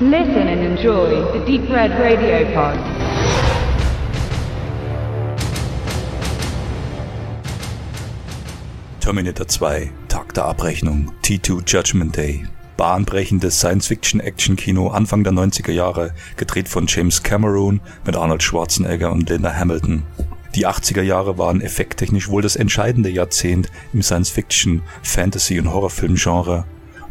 Listen and enjoy the Deep Red Radio Pod. Terminator 2, Tag der Abrechnung, T2 Judgment Day. Bahnbrechendes Science-Fiction-Action-Kino Anfang der 90er Jahre, gedreht von James Cameron mit Arnold Schwarzenegger und Linda Hamilton. Die 80er Jahre waren effekttechnisch wohl das entscheidende Jahrzehnt im Science-Fiction, Fantasy- und Horrorfilm-Genre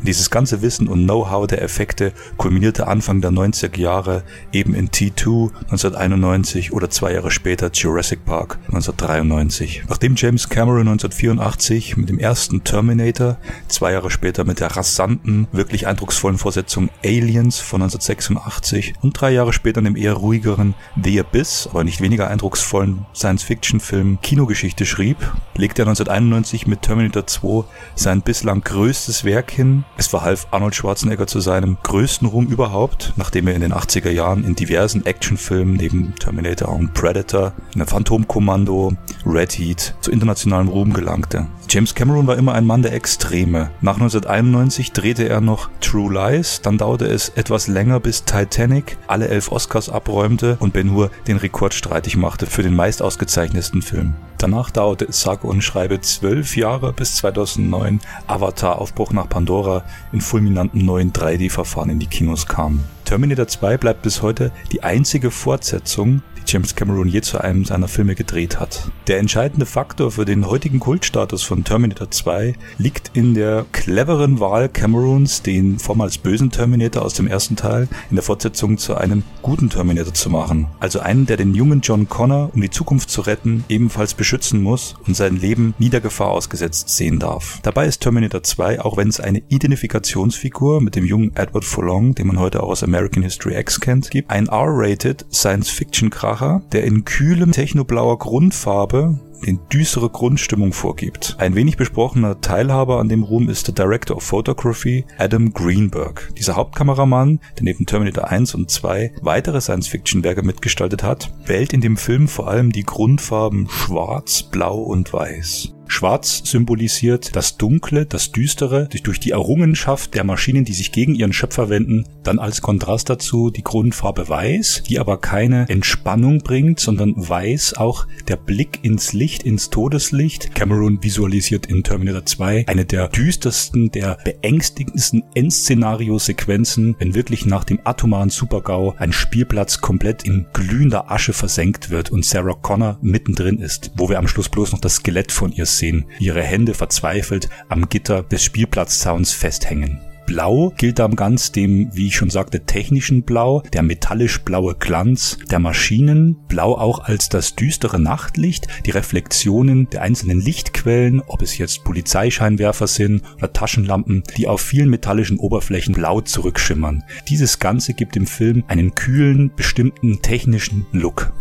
dieses ganze Wissen und Know-how der Effekte kulminierte Anfang der 90er Jahre eben in T2 1991 oder zwei Jahre später Jurassic Park 1993. Nachdem James Cameron 1984 mit dem ersten Terminator, zwei Jahre später mit der rasanten, wirklich eindrucksvollen Vorsetzung Aliens von 1986 und drei Jahre später in dem eher ruhigeren The Abyss, aber nicht weniger eindrucksvollen Science-Fiction-Film Kinogeschichte schrieb, legte er 1991 mit Terminator 2 sein bislang größtes Werk hin, es verhalf Arnold Schwarzenegger zu seinem größten Ruhm überhaupt, nachdem er in den 80er Jahren in diversen Actionfilmen neben Terminator und Predator, in Phantomkommando, Red Heat zu internationalem Ruhm gelangte. James Cameron war immer ein Mann der Extreme. Nach 1991 drehte er noch True Lies, dann dauerte es etwas länger bis Titanic alle elf Oscars abräumte und Ben Hur den Rekord streitig machte für den meist ausgezeichnetsten Film. Danach dauerte es sage und schreibe zwölf Jahre bis 2009 Avatar Aufbruch nach Pandora in fulminanten neuen 3D-Verfahren in die Kinos kam. Terminator 2 bleibt bis heute die einzige Fortsetzung James Cameron je zu einem seiner Filme gedreht hat. Der entscheidende Faktor für den heutigen Kultstatus von Terminator 2 liegt in der cleveren Wahl Camerons, den vormals bösen Terminator aus dem ersten Teil in der Fortsetzung zu einem guten Terminator zu machen. Also einen, der den jungen John Connor, um die Zukunft zu retten, ebenfalls beschützen muss und sein Leben nie der Gefahr ausgesetzt sehen darf. Dabei ist Terminator 2, auch wenn es eine Identifikationsfigur mit dem jungen Edward Furlong, den man heute auch aus American History X kennt, gibt, ein R-rated Science-Fiction-Kracher Kracher, der in kühlem technoblauer Grundfarbe den düstere Grundstimmung vorgibt. Ein wenig besprochener Teilhaber an dem Ruhm ist der Director of Photography Adam Greenberg. Dieser Hauptkameramann, der neben Terminator 1 und 2 weitere Science-Fiction-Werke mitgestaltet hat, wählt in dem Film vor allem die Grundfarben schwarz, blau und weiß. Schwarz symbolisiert das Dunkle, das Düstere, durch die Errungenschaft der Maschinen, die sich gegen ihren Schöpfer wenden, dann als Kontrast dazu die Grundfarbe Weiß, die aber keine Entspannung bringt, sondern Weiß auch der Blick ins Licht, ins Todeslicht. Cameron visualisiert in Terminator 2 eine der düstersten, der beängstigendsten Endszenario-Sequenzen, wenn wirklich nach dem atomaren Supergau ein Spielplatz komplett in glühender Asche versenkt wird und Sarah Connor mittendrin ist, wo wir am Schluss bloß noch das Skelett von ihr sehen sehen ihre Hände verzweifelt am Gitter des Spielplatzzauns festhängen. Blau gilt dann ganz dem, wie ich schon sagte, technischen Blau, der metallisch blaue Glanz der Maschinen, Blau auch als das düstere Nachtlicht, die Reflexionen der einzelnen Lichtquellen, ob es jetzt Polizeischeinwerfer sind oder Taschenlampen, die auf vielen metallischen Oberflächen blau zurückschimmern. Dieses Ganze gibt dem Film einen kühlen, bestimmten technischen Look.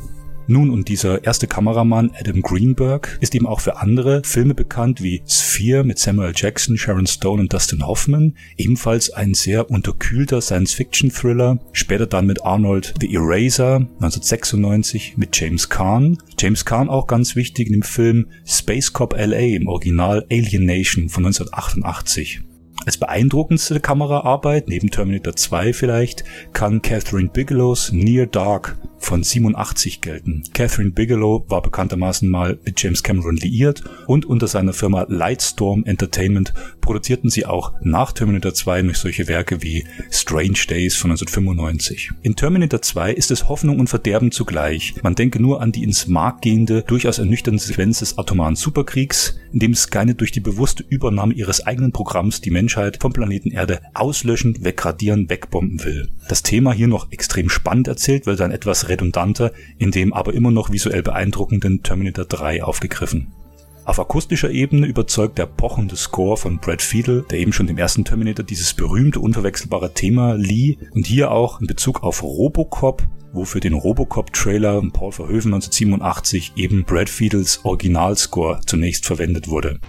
Nun, und dieser erste Kameramann, Adam Greenberg, ist eben auch für andere Filme bekannt wie Sphere mit Samuel Jackson, Sharon Stone und Dustin Hoffman, ebenfalls ein sehr unterkühlter Science-Fiction-Thriller, später dann mit Arnold The Eraser 1996 mit James Caan. James Caan auch ganz wichtig in dem Film Space Cop LA im Original Alien Nation von 1988. Als beeindruckendste Kameraarbeit, neben Terminator 2 vielleicht, kann Catherine Bigelows Near Dark von 87 gelten. Catherine Bigelow war bekanntermaßen mal mit James Cameron liiert und unter seiner Firma Lightstorm Entertainment produzierten sie auch nach Terminator 2 noch solche Werke wie Strange Days von 1995. In Terminator 2 ist es Hoffnung und Verderben zugleich. Man denke nur an die ins Mark gehende, durchaus ernüchternde Sequenz des atomaren Superkriegs, in dem Skynet durch die bewusste Übernahme ihres eigenen Programms die Menschheit vom Planeten Erde auslöschen, wegradieren, wegbomben will. Das Thema hier noch extrem spannend erzählt, wird dann etwas redundanter, in dem aber immer noch visuell beeindruckenden Terminator 3 aufgegriffen. Auf akustischer Ebene überzeugt der pochende Score von Brad Fiedel, der eben schon dem ersten Terminator dieses berühmte, unverwechselbare Thema lieh und hier auch in Bezug auf Robocop, wo für den Robocop-Trailer Paul Verhoeven 1987 eben Brad Fiedels Originalscore zunächst verwendet wurde.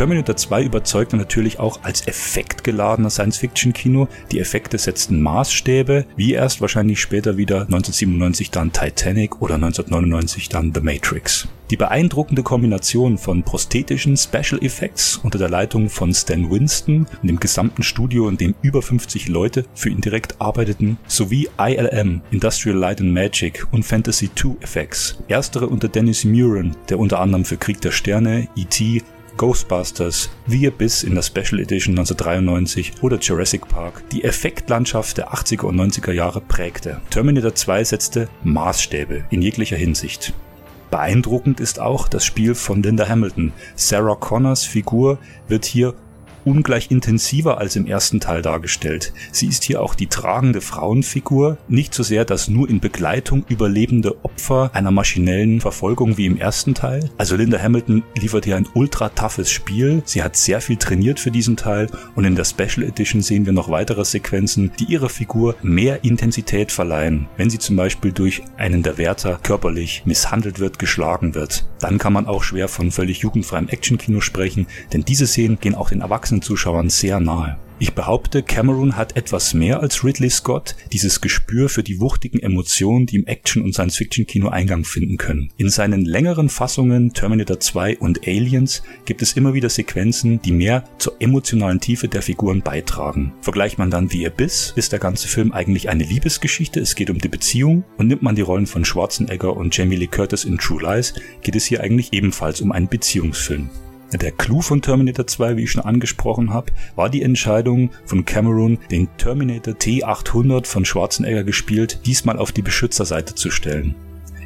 Terminator 2 überzeugte natürlich auch als effektgeladener Science-Fiction-Kino. Die Effekte setzten Maßstäbe, wie erst wahrscheinlich später wieder 1997 dann Titanic oder 1999 dann The Matrix. Die beeindruckende Kombination von prosthetischen Special Effects unter der Leitung von Stan Winston und dem gesamten Studio, in dem über 50 Leute für ihn direkt arbeiteten, sowie ILM, Industrial Light and Magic und Fantasy 2 Effects. Erstere unter Dennis Muren, der unter anderem für Krieg der Sterne, E.T., Ghostbusters, The Abyss in der Special Edition 1993 oder Jurassic Park die Effektlandschaft der 80er und 90er Jahre prägte. Terminator 2 setzte Maßstäbe in jeglicher Hinsicht. Beeindruckend ist auch das Spiel von Linda Hamilton. Sarah Connors Figur wird hier ungleich intensiver als im ersten Teil dargestellt. Sie ist hier auch die tragende Frauenfigur, nicht so sehr das nur in Begleitung überlebende Opfer einer maschinellen Verfolgung wie im ersten Teil. Also Linda Hamilton liefert hier ein ultra toughes Spiel. Sie hat sehr viel trainiert für diesen Teil und in der Special Edition sehen wir noch weitere Sequenzen, die ihrer Figur mehr Intensität verleihen. Wenn sie zum Beispiel durch einen der Wärter körperlich misshandelt wird, geschlagen wird, dann kann man auch schwer von völlig jugendfreiem Actionkino sprechen, denn diese Szenen gehen auch den Erwachsenen Zuschauern sehr nahe. Ich behaupte, Cameron hat etwas mehr als Ridley Scott dieses Gespür für die wuchtigen Emotionen, die im Action- und Science-Fiction-Kino Eingang finden können. In seinen längeren Fassungen Terminator 2 und Aliens gibt es immer wieder Sequenzen, die mehr zur emotionalen Tiefe der Figuren beitragen. Vergleicht man dann The Abyss, ist der ganze Film eigentlich eine Liebesgeschichte, es geht um die Beziehung und nimmt man die Rollen von Schwarzenegger und Jamie Lee Curtis in True Lies, geht es hier eigentlich ebenfalls um einen Beziehungsfilm. Der Clou von Terminator 2, wie ich schon angesprochen habe, war die Entscheidung von Cameron, den Terminator T800 von Schwarzenegger gespielt, diesmal auf die Beschützerseite zu stellen.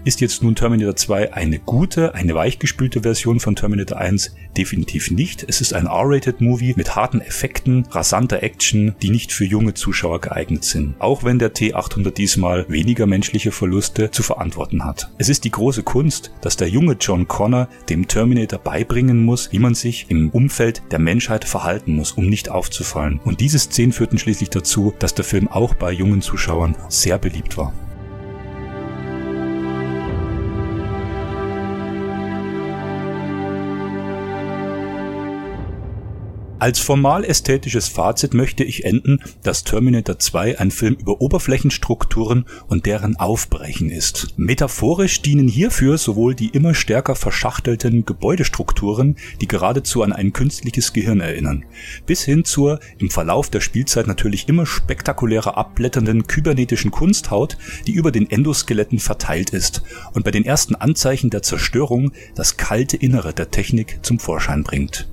Ist jetzt nun Terminator 2 eine gute, eine weichgespülte Version von Terminator 1? Definitiv nicht. Es ist ein R-Rated-Movie mit harten Effekten, rasanter Action, die nicht für junge Zuschauer geeignet sind. Auch wenn der T800 diesmal weniger menschliche Verluste zu verantworten hat. Es ist die große Kunst, dass der junge John Connor dem Terminator beibringen muss, wie man sich im Umfeld der Menschheit verhalten muss, um nicht aufzufallen. Und diese Szenen führten schließlich dazu, dass der Film auch bei jungen Zuschauern sehr beliebt war. Als formal ästhetisches Fazit möchte ich enden, dass Terminator 2 ein Film über Oberflächenstrukturen und deren Aufbrechen ist. Metaphorisch dienen hierfür sowohl die immer stärker verschachtelten Gebäudestrukturen, die geradezu an ein künstliches Gehirn erinnern, bis hin zur im Verlauf der Spielzeit natürlich immer spektakulärer abblätternden kybernetischen Kunsthaut, die über den Endoskeletten verteilt ist und bei den ersten Anzeichen der Zerstörung das kalte Innere der Technik zum Vorschein bringt.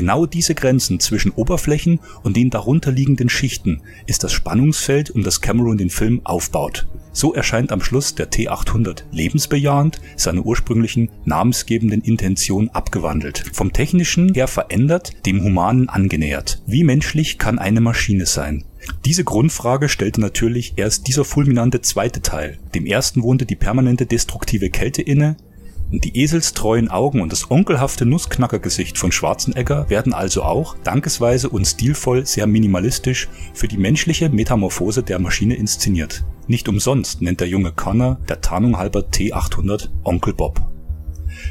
Genau diese Grenzen zwischen Oberflächen und den darunterliegenden Schichten ist das Spannungsfeld, um das Cameron den Film aufbaut. So erscheint am Schluss der T800 lebensbejahend, seiner ursprünglichen namensgebenden Intention abgewandelt. Vom technischen her verändert, dem humanen angenähert. Wie menschlich kann eine Maschine sein? Diese Grundfrage stellte natürlich erst dieser fulminante zweite Teil. Dem ersten wohnte die permanente destruktive Kälte inne, die eselstreuen Augen und das onkelhafte Nussknackergesicht von Schwarzenegger werden also auch, dankesweise und stilvoll sehr minimalistisch, für die menschliche Metamorphose der Maschine inszeniert. Nicht umsonst nennt der junge Connor der Tarnung halber T800 Onkel Bob.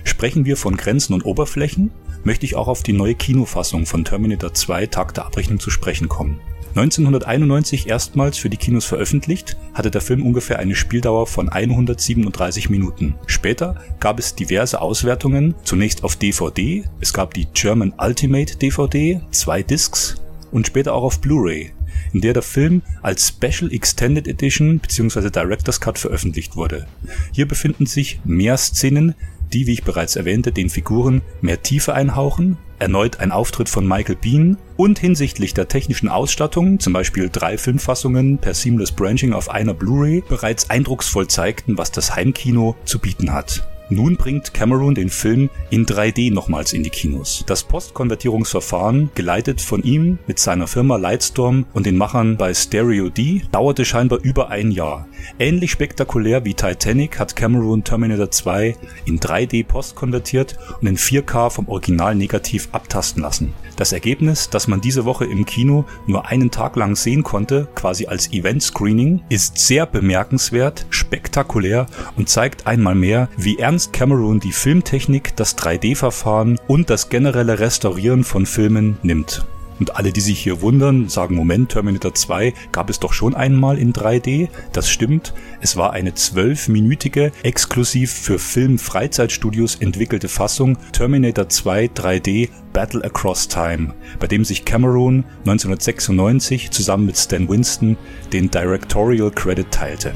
Sprechen wir von Grenzen und Oberflächen, möchte ich auch auf die neue Kinofassung von Terminator 2 Tag der Abrechnung zu sprechen kommen. 1991 erstmals für die Kinos veröffentlicht, hatte der Film ungefähr eine Spieldauer von 137 Minuten. Später gab es diverse Auswertungen, zunächst auf DVD, es gab die German Ultimate DVD, zwei Discs und später auch auf Blu-ray, in der der Film als Special Extended Edition bzw. Director's Cut veröffentlicht wurde. Hier befinden sich mehr Szenen, die, wie ich bereits erwähnte, den Figuren mehr Tiefe einhauchen, erneut ein Auftritt von Michael Bean und hinsichtlich der technischen Ausstattung, zum Beispiel drei Filmfassungen per Seamless Branching auf einer Blu-ray, bereits eindrucksvoll zeigten, was das Heimkino zu bieten hat. Nun bringt Cameron den Film in 3D nochmals in die Kinos. Das Postkonvertierungsverfahren, geleitet von ihm mit seiner Firma Lightstorm und den Machern bei Stereo D, dauerte scheinbar über ein Jahr. Ähnlich spektakulär wie Titanic hat Cameron Terminator 2 in 3D postkonvertiert und in 4K vom Original negativ abtasten lassen. Das Ergebnis, das man diese Woche im Kino nur einen Tag lang sehen konnte, quasi als Event-Screening, ist sehr bemerkenswert, spektakulär und zeigt einmal mehr, wie ernst Ernst Cameron die Filmtechnik, das 3D-Verfahren und das generelle Restaurieren von Filmen nimmt. Und alle, die sich hier wundern, sagen, Moment, Terminator 2 gab es doch schon einmal in 3D. Das stimmt. Es war eine zwölfminütige, exklusiv für Film-Freizeitstudios entwickelte Fassung Terminator 2 3D Battle Across Time, bei dem sich Cameron 1996 zusammen mit Stan Winston den Directorial Credit teilte.